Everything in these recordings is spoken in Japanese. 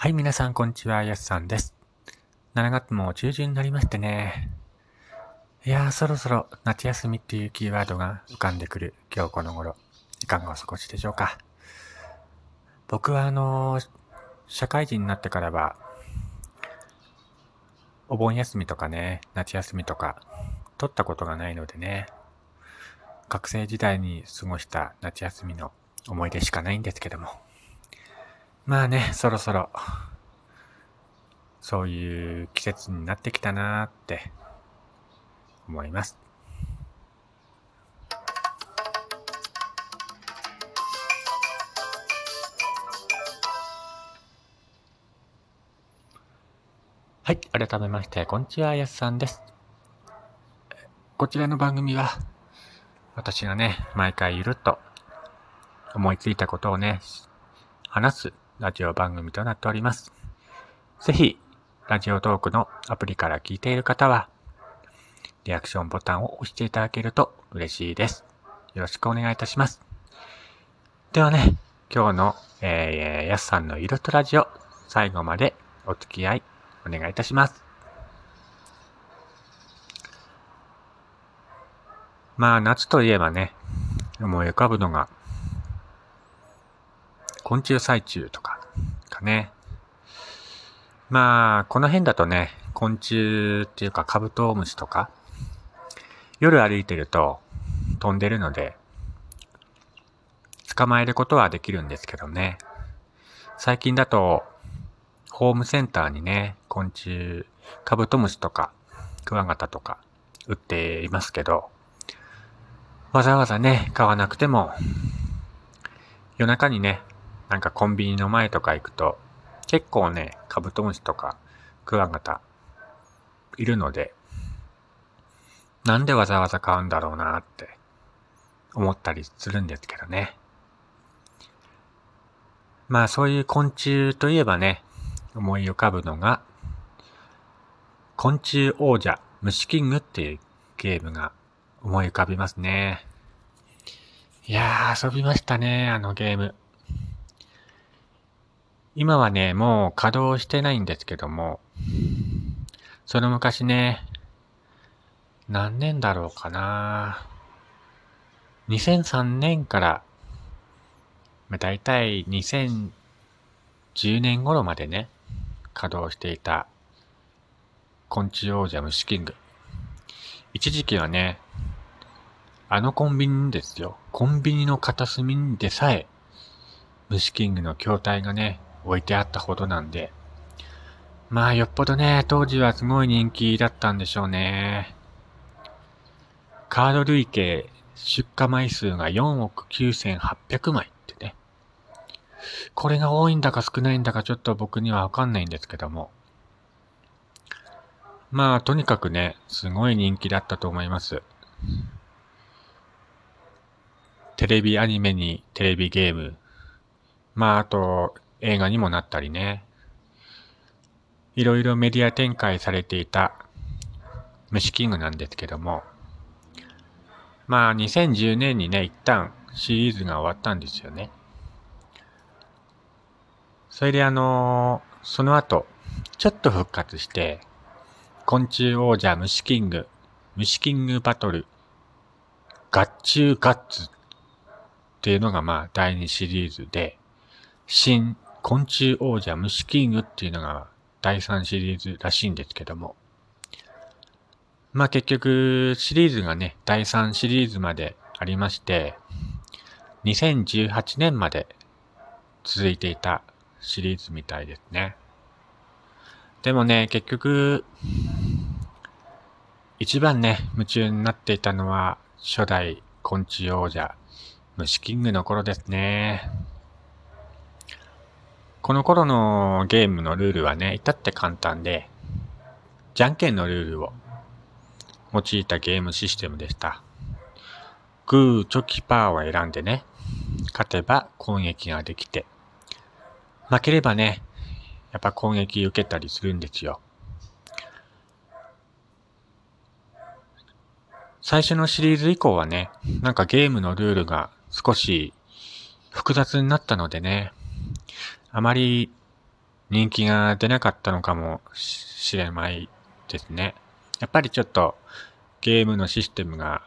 はい、皆さん、こんにちは。やすさんです。7月も中旬になりましてね。いやー、そろそろ夏休みっていうキーワードが浮かんでくる今日この頃。いかがお過ごしでしょうか。僕はあのー社会人になってからは、お盆休みとかね、夏休みとか、取ったことがないのでね、学生時代に過ごした夏休みの思い出しかないんですけども。まあね、そろそろ、そういう季節になってきたなーって思います。はい、改めまして、こんにちは、やすさんです。こちらの番組は、私がね、毎回ゆるっと思いついたことをね、話すラジオ番組となっております。ぜひ、ラジオトークのアプリから聞いている方は、リアクションボタンを押していただけると嬉しいです。よろしくお願いいたします。ではね、今日の、えー、やすさんのゆるっとラジオ、最後までお付き合いお願いいたします。まあ、夏といえばね、思い浮かぶのが、昆虫採集とか、かね。まあ、この辺だとね、昆虫っていうかカブトムシとか、夜歩いてると飛んでるので、捕まえることはできるんですけどね。最近だと、ホームセンターにね、昆虫、カブトムシとか、クワガタとか売っていますけど、わざわざね、買わなくても、夜中にね、なんかコンビニの前とか行くと、結構ね、カブトムシとかクワガタいるので、なんでわざわざ買うんだろうなって思ったりするんですけどね。まあそういう昆虫といえばね、思い浮かぶのが、昆虫王者虫キングっていうゲームが思い浮かびますね。いやー、遊びましたね、あのゲーム。今はね、もう稼働してないんですけども、その昔ね、何年だろうかな。2003年から、まあ、大体2010年頃までね、稼働していた昆虫王者虫キング。一時期はね、あのコンビニですよ。コンビニの片隅でさえ、虫キングの筐体がね、置いてあったほどなんで、まあよっぽどね、当時はすごい人気だったんでしょうね。カード累計出荷枚数が4億9800枚ってね。これが多いんだか少ないんだかちょっと僕にはわかんないんですけども。まあとにかくね、すごい人気だったと思います。テレビアニメにテレビゲーム。まああと映画にもなったりね。いろいろメディア展開されていた虫キングなんですけども。まあ2010年にね、一旦シリーズが終わったんですよね。それであのーその後、ちょっと復活して、昆虫王者虫キング、虫キングバトル、ガッチューガッツっていうのがまあ第2シリーズで、新昆虫王者虫キングっていうのが第3シリーズらしいんですけども。まあ結局シリーズがね、第3シリーズまでありまして、2018年まで続いていたシリーズみたいですね。でもね、結局、一番ね、夢中になっていたのは初代昆虫王者虫キングの頃ですね。この頃のゲームのルールはね、至って簡単で、じゃんけんのルールを用いたゲームシステムでした。グー、チョキ、パーを選んでね、勝てば攻撃ができて、負ければね、やっぱ攻撃受けたりするんですよ。最初のシリーズ以降はね、なんかゲームのルールが少し複雑になったのでね、あまり人気が出なかったのかもしれないですね。やっぱりちょっとゲームのシステムが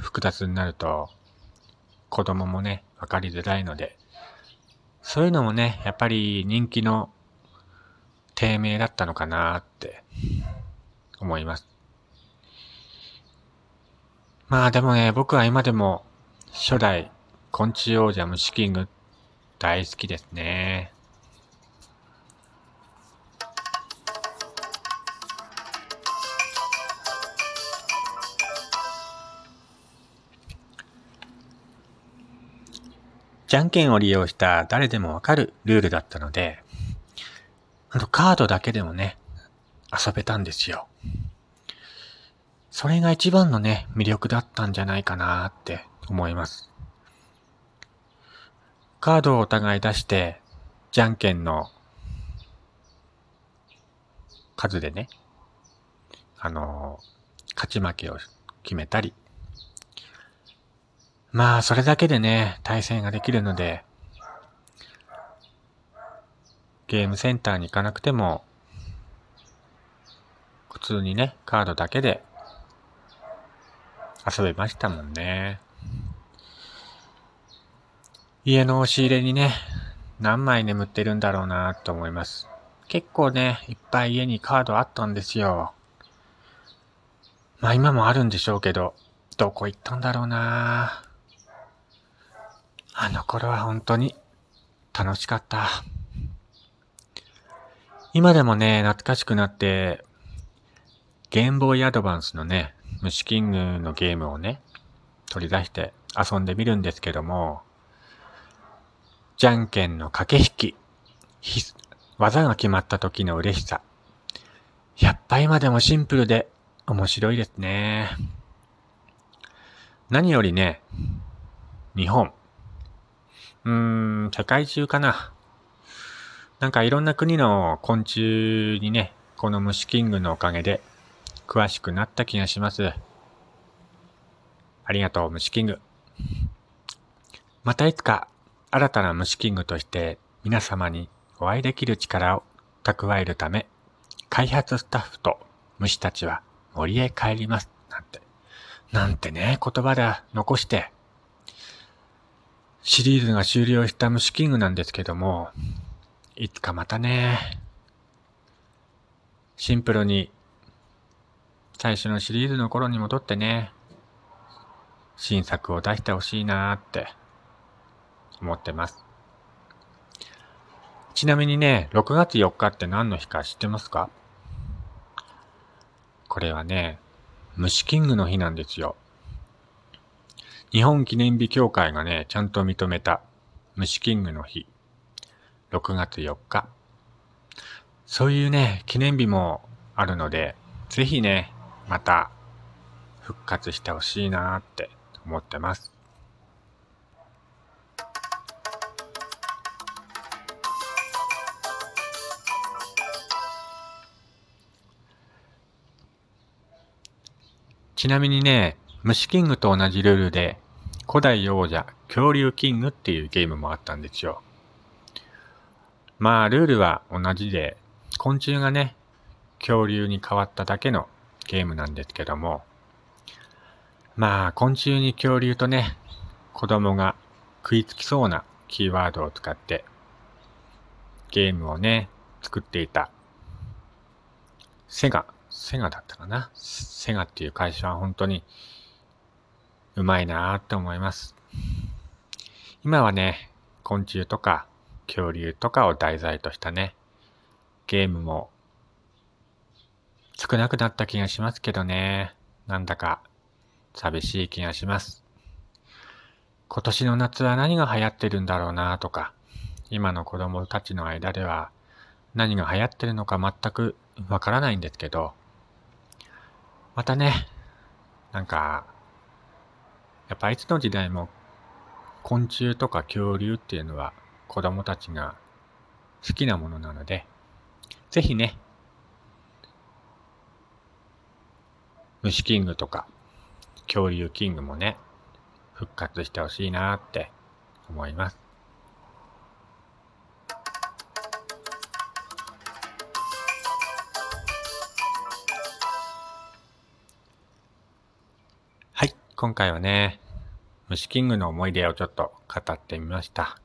複雑になると子供もね、わかりづらいので、そういうのもね、やっぱり人気の低迷だったのかなって思います。まあでもね、僕は今でも初代昆虫王者虫キングっ大好きですね。じゃんけんを利用した誰でもわかるルールだったので、あのカードだけでもね、遊べたんですよ。それが一番のね、魅力だったんじゃないかなって思います。カードをお互い出して、じゃんけんの数でね、あの、勝ち負けを決めたり、まあ、それだけでね、対戦ができるので、ゲームセンターに行かなくても、普通にね、カードだけで遊べましたもんね。家の押し入れにね、何枚眠ってるんだろうなと思います。結構ね、いっぱい家にカードあったんですよ。まあ今もあるんでしょうけど、どこ行ったんだろうなあの頃は本当に楽しかった。今でもね、懐かしくなって、ゲームボーイアドバンスのね、虫キングのゲームをね、取り出して遊んでみるんですけども、じゃんけんの駆け引き、技が決まった時の嬉しさ。やっぱ今でもシンプルで面白いですね。何よりね、日本、うーん、世界中かな。なんかいろんな国の昆虫にね、この虫キングのおかげで詳しくなった気がします。ありがとう、虫キング。またいつか新たな虫キングとして皆様にお会いできる力を蓄えるため、開発スタッフと虫たちは森へ帰ります。なんて。なんてね、言葉で残して、シリーズが終了した虫キングなんですけども、いつかまたね、シンプルに、最初のシリーズの頃に戻ってね、新作を出してほしいなーって思ってます。ちなみにね、6月4日って何の日か知ってますか？これはね、虫キングの日なんですよ。日本記念日協会がね、ちゃんと認めた虫キングの日、6月4日。そういうね、記念日もあるので、ぜひね、また復活してほしいなーって思ってます。ちなみにね、虫キングと同じルールで古代王者恐竜キングっていうゲームもあったんですよ。まあ、ルールは同じで、昆虫がね、恐竜に変わっただけのゲームなんですけども、まあ、昆虫に恐竜とね、子供が食いつきそうなキーワードを使って、ゲームをね、作っていた、セガ、セガだったかな？セガっていう会社は本当にうまいなーって思います。今はね、昆虫とか恐竜とかを題材としたね、ゲームも少なくなった気がしますけどね、なんだか寂しい気がします。今年の夏は何が流行ってるんだろうなとか、今の子供たちの間では何が流行ってるのか全くわからないんですけど、またね、なんかやっぱいつの時代も昆虫とか恐竜っていうのは子供たちが好きなものなので、ぜひね、虫キングとか恐竜キングもね、復活してほしいなって思います。今回はね、虫キングの思い出をちょっと語ってみました。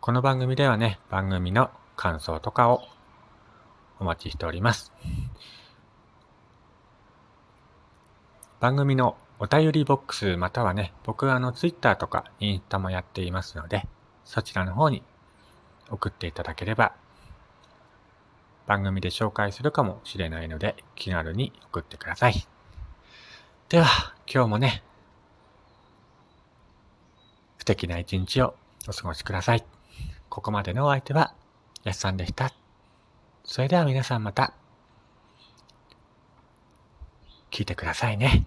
この番組ではね、番組の感想とかをお待ちしております。番組のお便りボックスまたはね、僕はあのツイッターとかインスタもやっていますので、そちらの方に送っていただければ番組で紹介するかもしれないので気軽に送ってください。では、今日もね、素敵な一日をお過ごしください。ここまでのお相手は、やすさんでした。それでは皆さんまた、聞いてくださいね。